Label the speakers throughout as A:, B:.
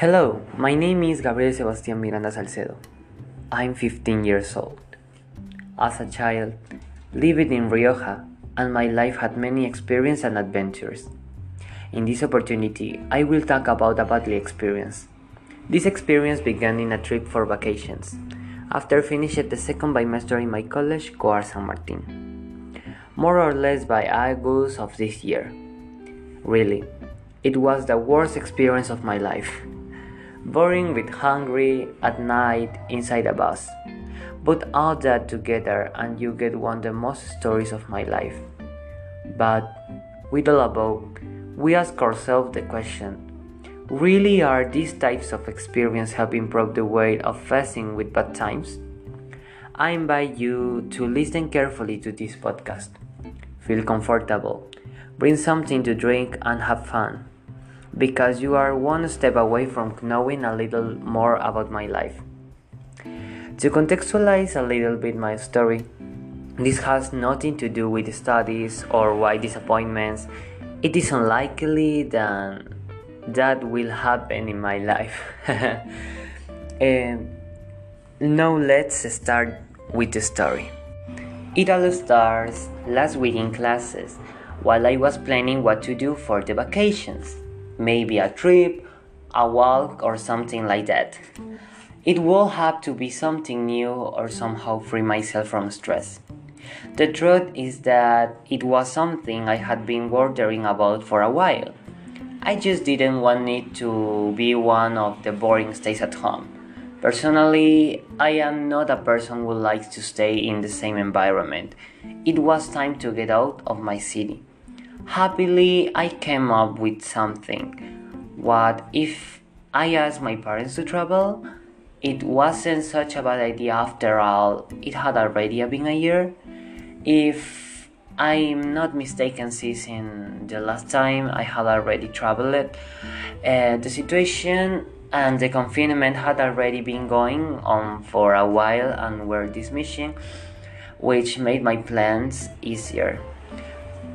A: Hello, my name is Gabriel Sebastián Miranda Salcedo. I'm 15 years old. As a child, living in Rioja, and my life had many experiences and adventures. In this opportunity, I will talk about a badly experience. This experience began in a trip for vacations, after finishing the second bimester in my college, Coar San Martin. More or less by August of this year. Really, it was the worst experience of my life. Boring with hungry at night inside a bus. Put all that together and you get one of the most stories of my life. But with all above, we ask ourselves the question really are these types of experience help improve the way of facing with bad times? I invite you to listen carefully to this podcast. Feel comfortable, bring something to drink, and have fun because you are one step away from knowing a little more about my life. To contextualize a little bit my story, this has nothing to do with studies or why disappointments. It is unlikely that that will happen in my life. and um, now let's start with the story. It all starts last week in classes while I was planning what to do for the vacations maybe a trip, a walk, or something like that. It will have to be something new or somehow free myself from stress. The truth is that it was something I had been wondering about for a while. I just didn't want it to be one of the boring stays at home. Personally, I am not a person who likes to stay in the same environment. It was time to get out of my city. Happily, I came up with something. What if I asked my parents to travel? It wasn't such a bad idea after all, it had already been a year. If I'm not mistaken, since the last time I had already traveled, uh, the situation and the confinement had already been going on for a while and were dismissing, which made my plans easier.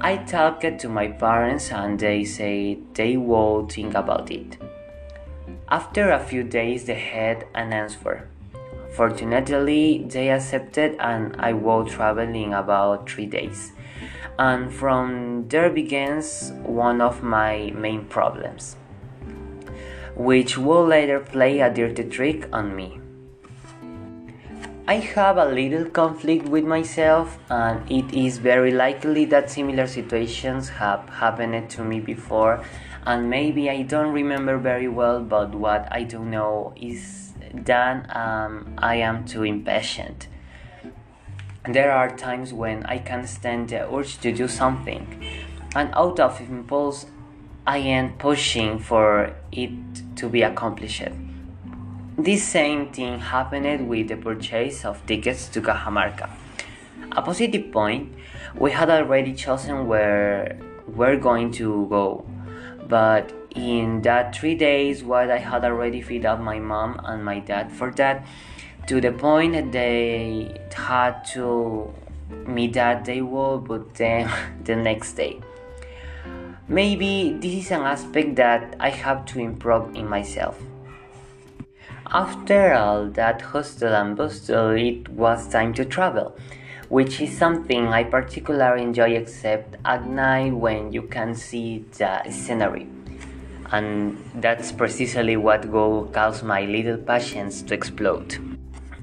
A: I talked to my parents and they said they would think about it. After a few days, they had an answer. Fortunately, they accepted and I will traveling about three days. And from there begins one of my main problems, which will later play a dirty trick on me. I have a little conflict with myself, and it is very likely that similar situations have happened to me before, and maybe I don't remember very well, but what I do know is that um, I am too impatient. There are times when I can't stand the urge to do something, and out of impulse, I am pushing for it to be accomplished. This same thing happened with the purchase of tickets to Cajamarca. A positive point, we had already chosen where we're going to go, but in that three days, what I had already fed up my mom and my dad for that, to the point that they had to me that they will, but then the next day. Maybe this is an aspect that I have to improve in myself. After all that hustle and bustle, it was time to travel, which is something I particularly enjoy except at night when you can see the scenery. And that's precisely what will cause my little passions to explode.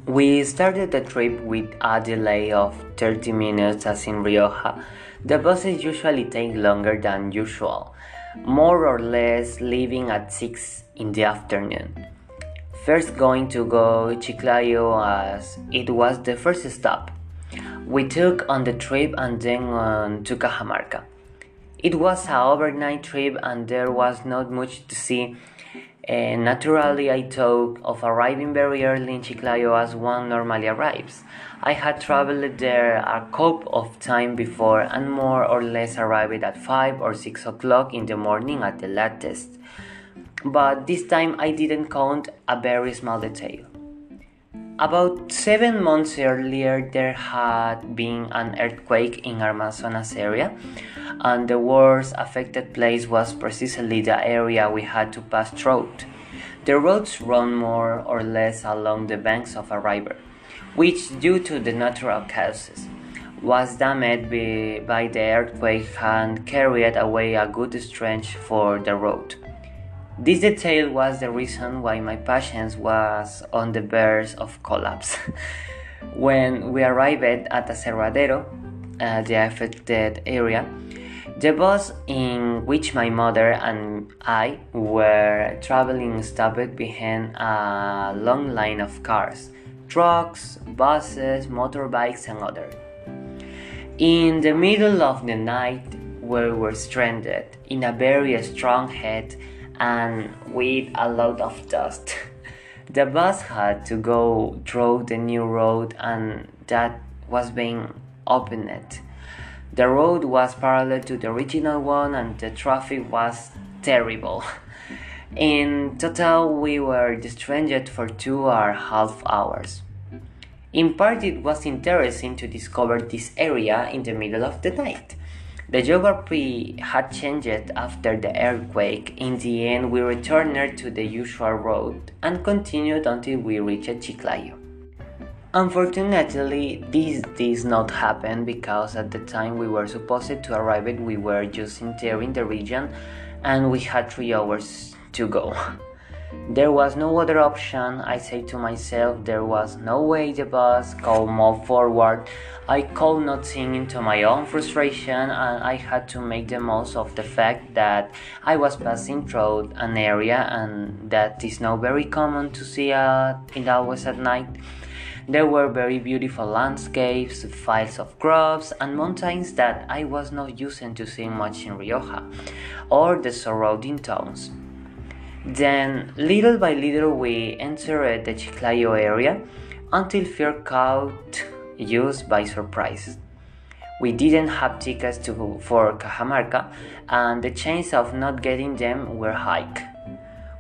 A: We started the trip with a delay of 30 minutes as in Rioja. The buses usually take longer than usual, more or less leaving at 6 in the afternoon. First going to go Chiclayo as it was the first stop. We took on the trip and then on to Cajamarca. It was a overnight trip and there was not much to see. And naturally, I thought of arriving very early in Chiclayo as one normally arrives. I had traveled there a couple of times before and more or less arrived at 5 or 6 o'clock in the morning at the latest but this time I didn't count a very small detail. About seven months earlier, there had been an earthquake in Amazonas area, and the worst affected place was precisely the area we had to pass through. The roads run more or less along the banks of a river, which, due to the natural causes, was damaged by the earthquake and carried away a good stretch for the road. This detail was the reason why my patience was on the verge of collapse. when we arrived at Aserradero, uh, the affected area, the bus in which my mother and I were traveling stopped behind a long line of cars, trucks, buses, motorbikes, and others. In the middle of the night, we were stranded in a very strong head and with a lot of dust. The bus had to go through the new road and that was being opened. The road was parallel to the original one and the traffic was terrible. In total, we were stranded for two or half hours. In part, it was interesting to discover this area in the middle of the night. The geography had changed after the earthquake. In the end, we returned to the usual road and continued until we reached Chiclayo. Unfortunately, this did not happen because at the time we were supposed to arrive, we were just entering the region and we had three hours to go. There was no other option. I said to myself, there was no way the bus could move forward. I could not sink into my own frustration, and I had to make the most of the fact that I was passing through an area and that is not very common to see at, in always at night. There were very beautiful landscapes, fields of crops, and mountains that I was not used to seeing much in Rioja or the surrounding towns. Then, little by little, we entered the Chiclayo area until fear caught us by surprise. We didn't have tickets to, for Cajamarca, and the chances of not getting them were high.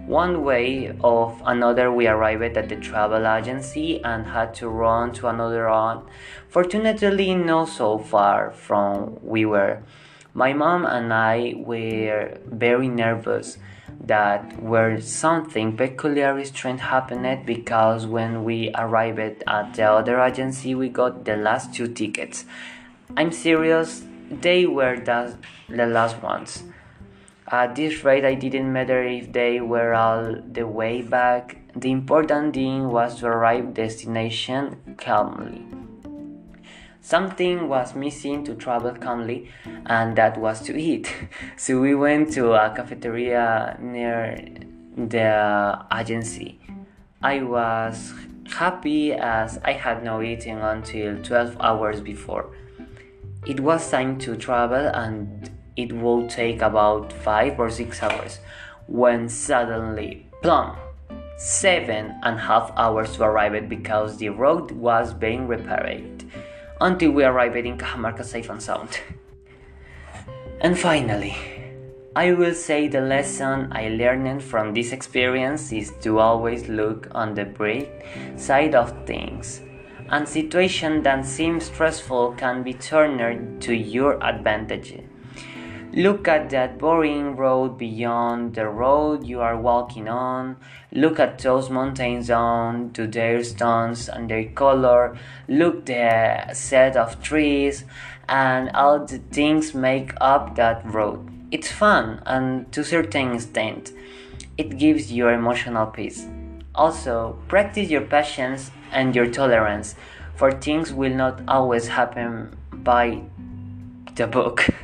A: One way or another, we arrived at the travel agency and had to run to another one. Fortunately, not so far from we were. My mom and I were very nervous that where something peculiarly strange happened because when we arrived at the other agency we got the last two tickets. I'm serious, they were the, the last ones. At this rate, I didn't matter if they were all the way back. The important thing was to arrive destination calmly. Something was missing to travel calmly, and that was to eat. So we went to a cafeteria near the agency. I was happy as I had no eaten until 12 hours before. It was time to travel, and it would take about 5 or 6 hours when suddenly, plumb! Seven and a half hours to arrive because the road was being repaired until we arrived in Cajamarca safe and sound. and finally, I will say the lesson I learned from this experience is to always look on the bright side of things. And situations that seem stressful can be turned to your advantage. Look at that boring road beyond the road you are walking on. Look at those mountains on to their stones and their color. Look the set of trees and all the things make up that road. It's fun and to certain extent it gives you emotional peace. Also, practice your patience and your tolerance, for things will not always happen by the book.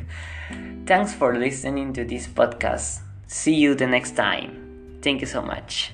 A: Thanks for listening to this podcast. See you the next time. Thank you so much.